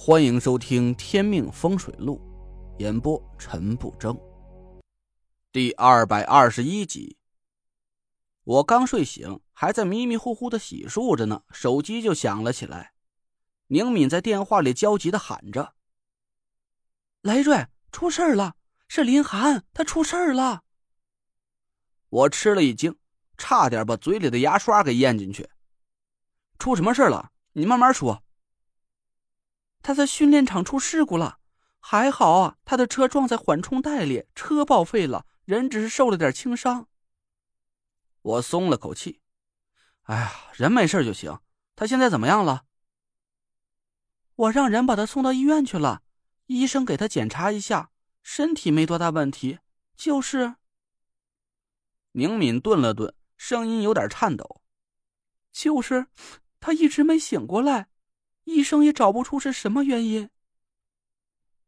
欢迎收听《天命风水录》，演播陈不争。第二百二十一集。我刚睡醒，还在迷迷糊糊的洗漱着呢，手机就响了起来。宁敏在电话里焦急的喊着：“雷瑞，出事了！是林寒，他出事了！”我吃了一惊，差点把嘴里的牙刷给咽进去。出什么事了？你慢慢说。他在训练场出事故了，还好啊，他的车撞在缓冲带里，车报废了，人只是受了点轻伤。我松了口气，哎呀，人没事就行。他现在怎么样了？我让人把他送到医院去了，医生给他检查一下，身体没多大问题，就是……宁敏顿了顿，声音有点颤抖，就是他一直没醒过来。医生也找不出是什么原因。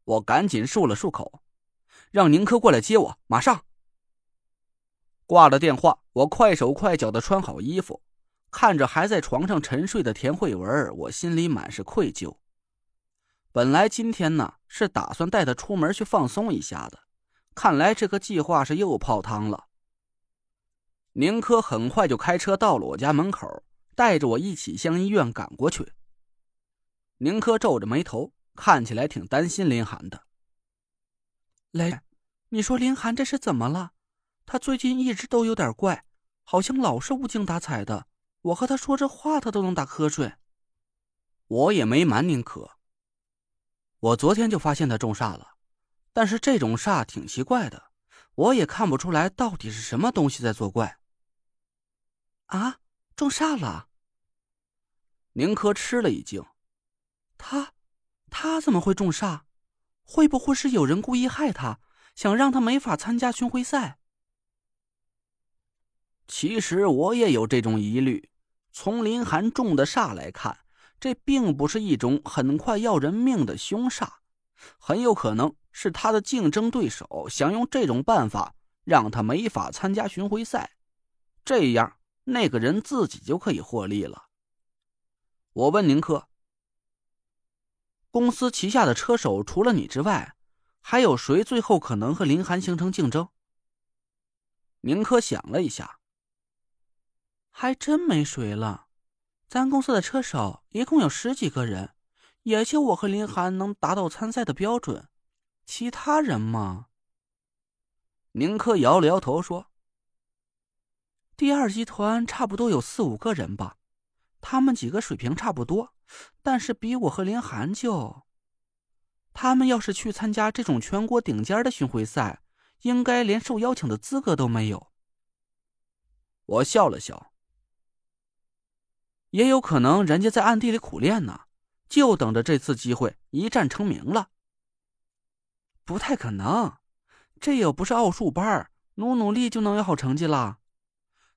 我赶紧漱了漱口，让宁珂过来接我，马上。挂了电话，我快手快脚的穿好衣服，看着还在床上沉睡的田慧文，我心里满是愧疚。本来今天呢是打算带她出门去放松一下的，看来这个计划是又泡汤了。宁珂很快就开车到了我家门口，带着我一起向医院赶过去。宁珂皱着眉头，看起来挺担心林寒的。雷，你说林寒这是怎么了？他最近一直都有点怪，好像老是无精打采的。我和他说这话，他都能打瞌睡。我也没瞒宁珂，我昨天就发现他中煞了，但是这种煞挺奇怪的，我也看不出来到底是什么东西在作怪。啊，中煞了！宁珂吃了一惊。他，他怎么会中煞？会不会是有人故意害他，想让他没法参加巡回赛？其实我也有这种疑虑。从林寒中的煞来看，这并不是一种很快要人命的凶煞，很有可能是他的竞争对手想用这种办法让他没法参加巡回赛，这样那个人自己就可以获利了。我问宁珂。公司旗下的车手除了你之外，还有谁最后可能和林寒形成竞争？宁珂想了一下，还真没谁了。咱公司的车手一共有十几个人，也就我和林寒能达到参赛的标准，其他人嘛……宁珂摇了摇头说：“第二集团差不多有四五个人吧，他们几个水平差不多。”但是比我和林寒就，他们要是去参加这种全国顶尖的巡回赛，应该连受邀请的资格都没有。我笑了笑，也有可能人家在暗地里苦练呢，就等着这次机会一战成名了。不太可能，这又不是奥数班，努努力就能有好成绩了。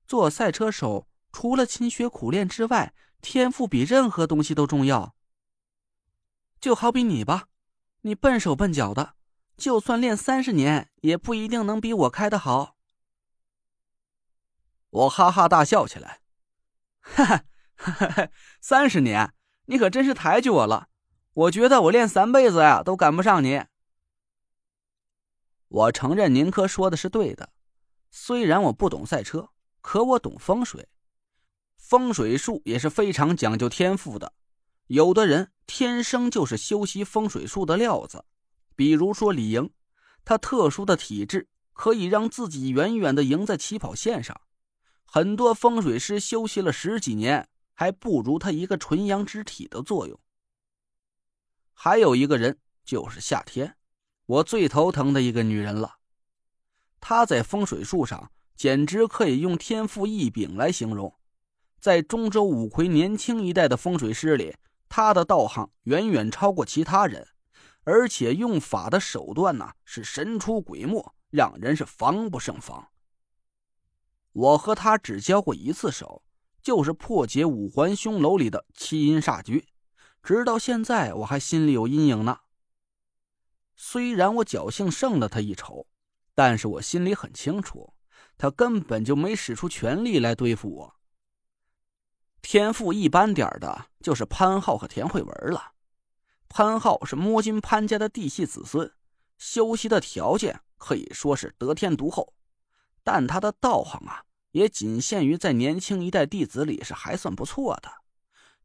做赛车手，除了勤学苦练之外，天赋比任何东西都重要。就好比你吧，你笨手笨脚的，就算练三十年，也不一定能比我开的好。我哈哈大笑起来，哈哈哈哈哈！三十年，你可真是抬举我了。我觉得我练三辈子呀，都赶不上你。我承认宁珂说的是对的，虽然我不懂赛车，可我懂风水。风水术也是非常讲究天赋的，有的人天生就是修习风水术的料子，比如说李莹，她特殊的体质可以让自己远远的赢在起跑线上，很多风水师修习了十几年还不如他一个纯阳之体的作用。还有一个人就是夏天，我最头疼的一个女人了，她在风水术上简直可以用天赋异禀来形容。在中州五魁年轻一代的风水师里，他的道行远远超过其他人，而且用法的手段呢是神出鬼没，让人是防不胜防。我和他只交过一次手，就是破解五环凶楼里的七阴煞局，直到现在我还心里有阴影呢。虽然我侥幸胜了他一筹，但是我心里很清楚，他根本就没使出全力来对付我。天赋一般点的，就是潘浩和田慧文了。潘浩是摸金潘家的嫡系子孙，修习的条件可以说是得天独厚，但他的道行啊，也仅限于在年轻一代弟子里是还算不错的。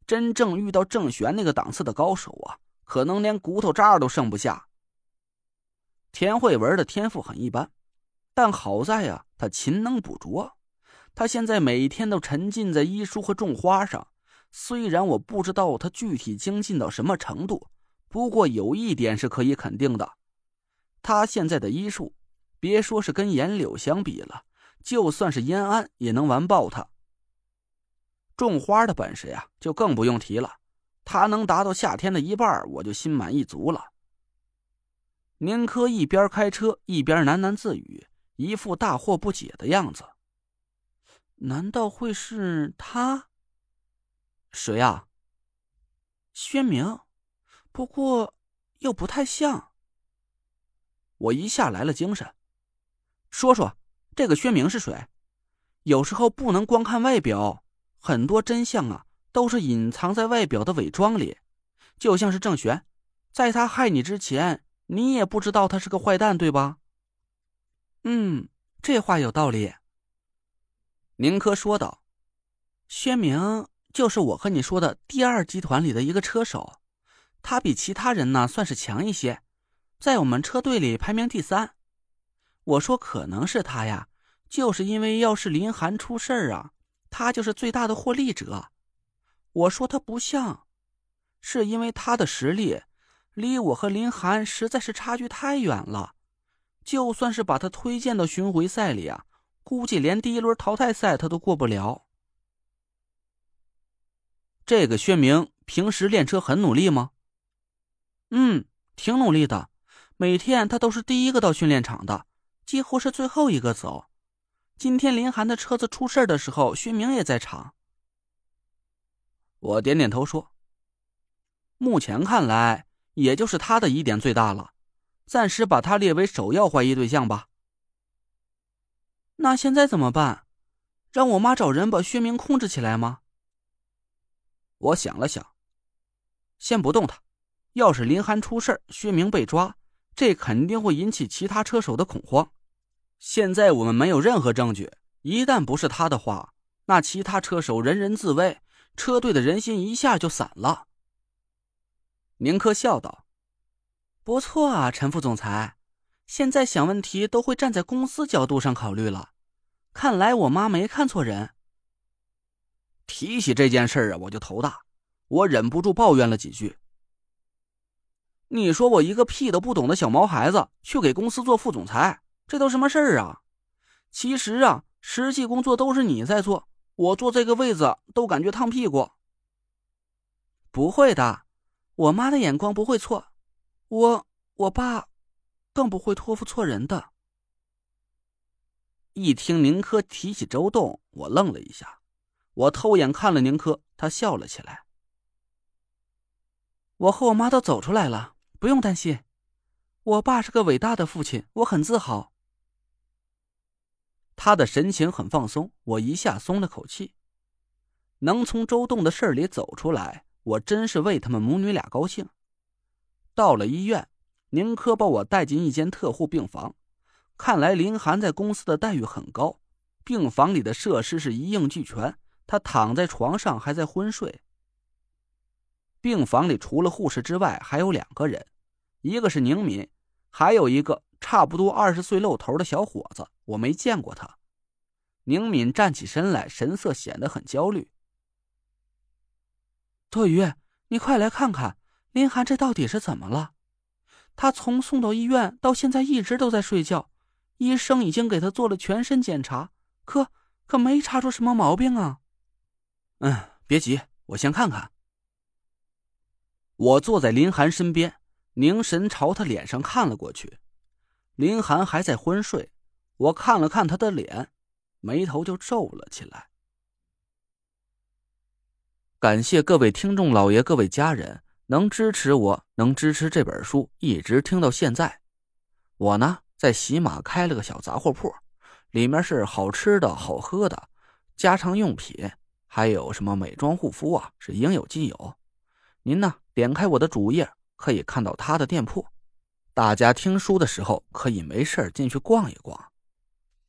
真正遇到郑玄那个档次的高手啊，可能连骨头渣都剩不下。田慧文的天赋很一般，但好在呀，他勤能补拙。他现在每天都沉浸在医书和种花上，虽然我不知道他具体精进到什么程度，不过有一点是可以肯定的，他现在的医术，别说是跟颜柳相比了，就算是燕安也能完爆他。种花的本事呀，就更不用提了，他能达到夏天的一半，我就心满意足了。宁珂一边开车一边喃喃自语，一副大惑不解的样子。难道会是他？谁啊？薛明，不过又不太像。我一下来了精神，说说这个薛明是谁？有时候不能光看外表，很多真相啊都是隐藏在外表的伪装里。就像是郑玄，在他害你之前，你也不知道他是个坏蛋，对吧？嗯，这话有道理。宁珂说道：“薛明就是我和你说的第二集团里的一个车手，他比其他人呢算是强一些，在我们车队里排名第三。我说可能是他呀，就是因为要是林寒出事儿啊，他就是最大的获利者。我说他不像，是因为他的实力离我和林寒实在是差距太远了，就算是把他推荐到巡回赛里啊。”估计连第一轮淘汰赛他都过不了。这个薛明平时练车很努力吗？嗯，挺努力的，每天他都是第一个到训练场的，几乎是最后一个走。今天林寒的车子出事的时候，薛明也在场。我点点头说：“目前看来，也就是他的疑点最大了，暂时把他列为首要怀疑对象吧。”那现在怎么办？让我妈找人把薛明控制起来吗？我想了想，先不动他。要是林寒出事薛明被抓，这肯定会引起其他车手的恐慌。现在我们没有任何证据，一旦不是他的话，那其他车手人人自危，车队的人心一下就散了。宁珂笑道：“不错啊，陈副总裁。”现在想问题都会站在公司角度上考虑了，看来我妈没看错人。提起这件事啊，我就头大，我忍不住抱怨了几句。你说我一个屁都不懂的小毛孩子去给公司做副总裁，这都什么事儿啊？其实啊，实际工作都是你在做，我坐这个位子都感觉烫屁股。不会的，我妈的眼光不会错，我我爸。更不会托付错人的。一听宁珂提起周栋，我愣了一下，我偷眼看了宁珂，她笑了起来。我和我妈都走出来了，不用担心。我爸是个伟大的父亲，我很自豪。他的神情很放松，我一下松了口气。能从周栋的事里走出来，我真是为他们母女俩高兴。到了医院。宁珂把我带进一间特护病房，看来林寒在公司的待遇很高，病房里的设施是一应俱全。他躺在床上还在昏睡。病房里除了护士之外，还有两个人，一个是宁敏，还有一个差不多二十岁露头的小伙子，我没见过他。宁敏站起身来，神色显得很焦虑。多余，你快来看看林寒这到底是怎么了？他从送到医院到现在一直都在睡觉，医生已经给他做了全身检查，可可没查出什么毛病啊。嗯，别急，我先看看。我坐在林寒身边，凝神朝他脸上看了过去。林寒还在昏睡，我看了看他的脸，眉头就皱了起来。感谢各位听众老爷，各位家人。能支持我能支持这本书一直听到现在。我呢在喜马开了个小杂货铺里面是好吃的好喝的家常用品还有什么美妆护肤啊是应有尽有。您呢点开我的主页可以看到他的店铺。大家听书的时候可以没事进去逛一逛。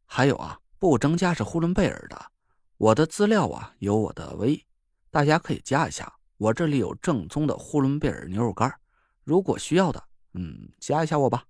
还有啊不增加是呼伦贝尔的我的资料啊有我的微大家可以加一下我这里有正宗的呼伦贝尔牛肉干如果需要的嗯加一下我吧。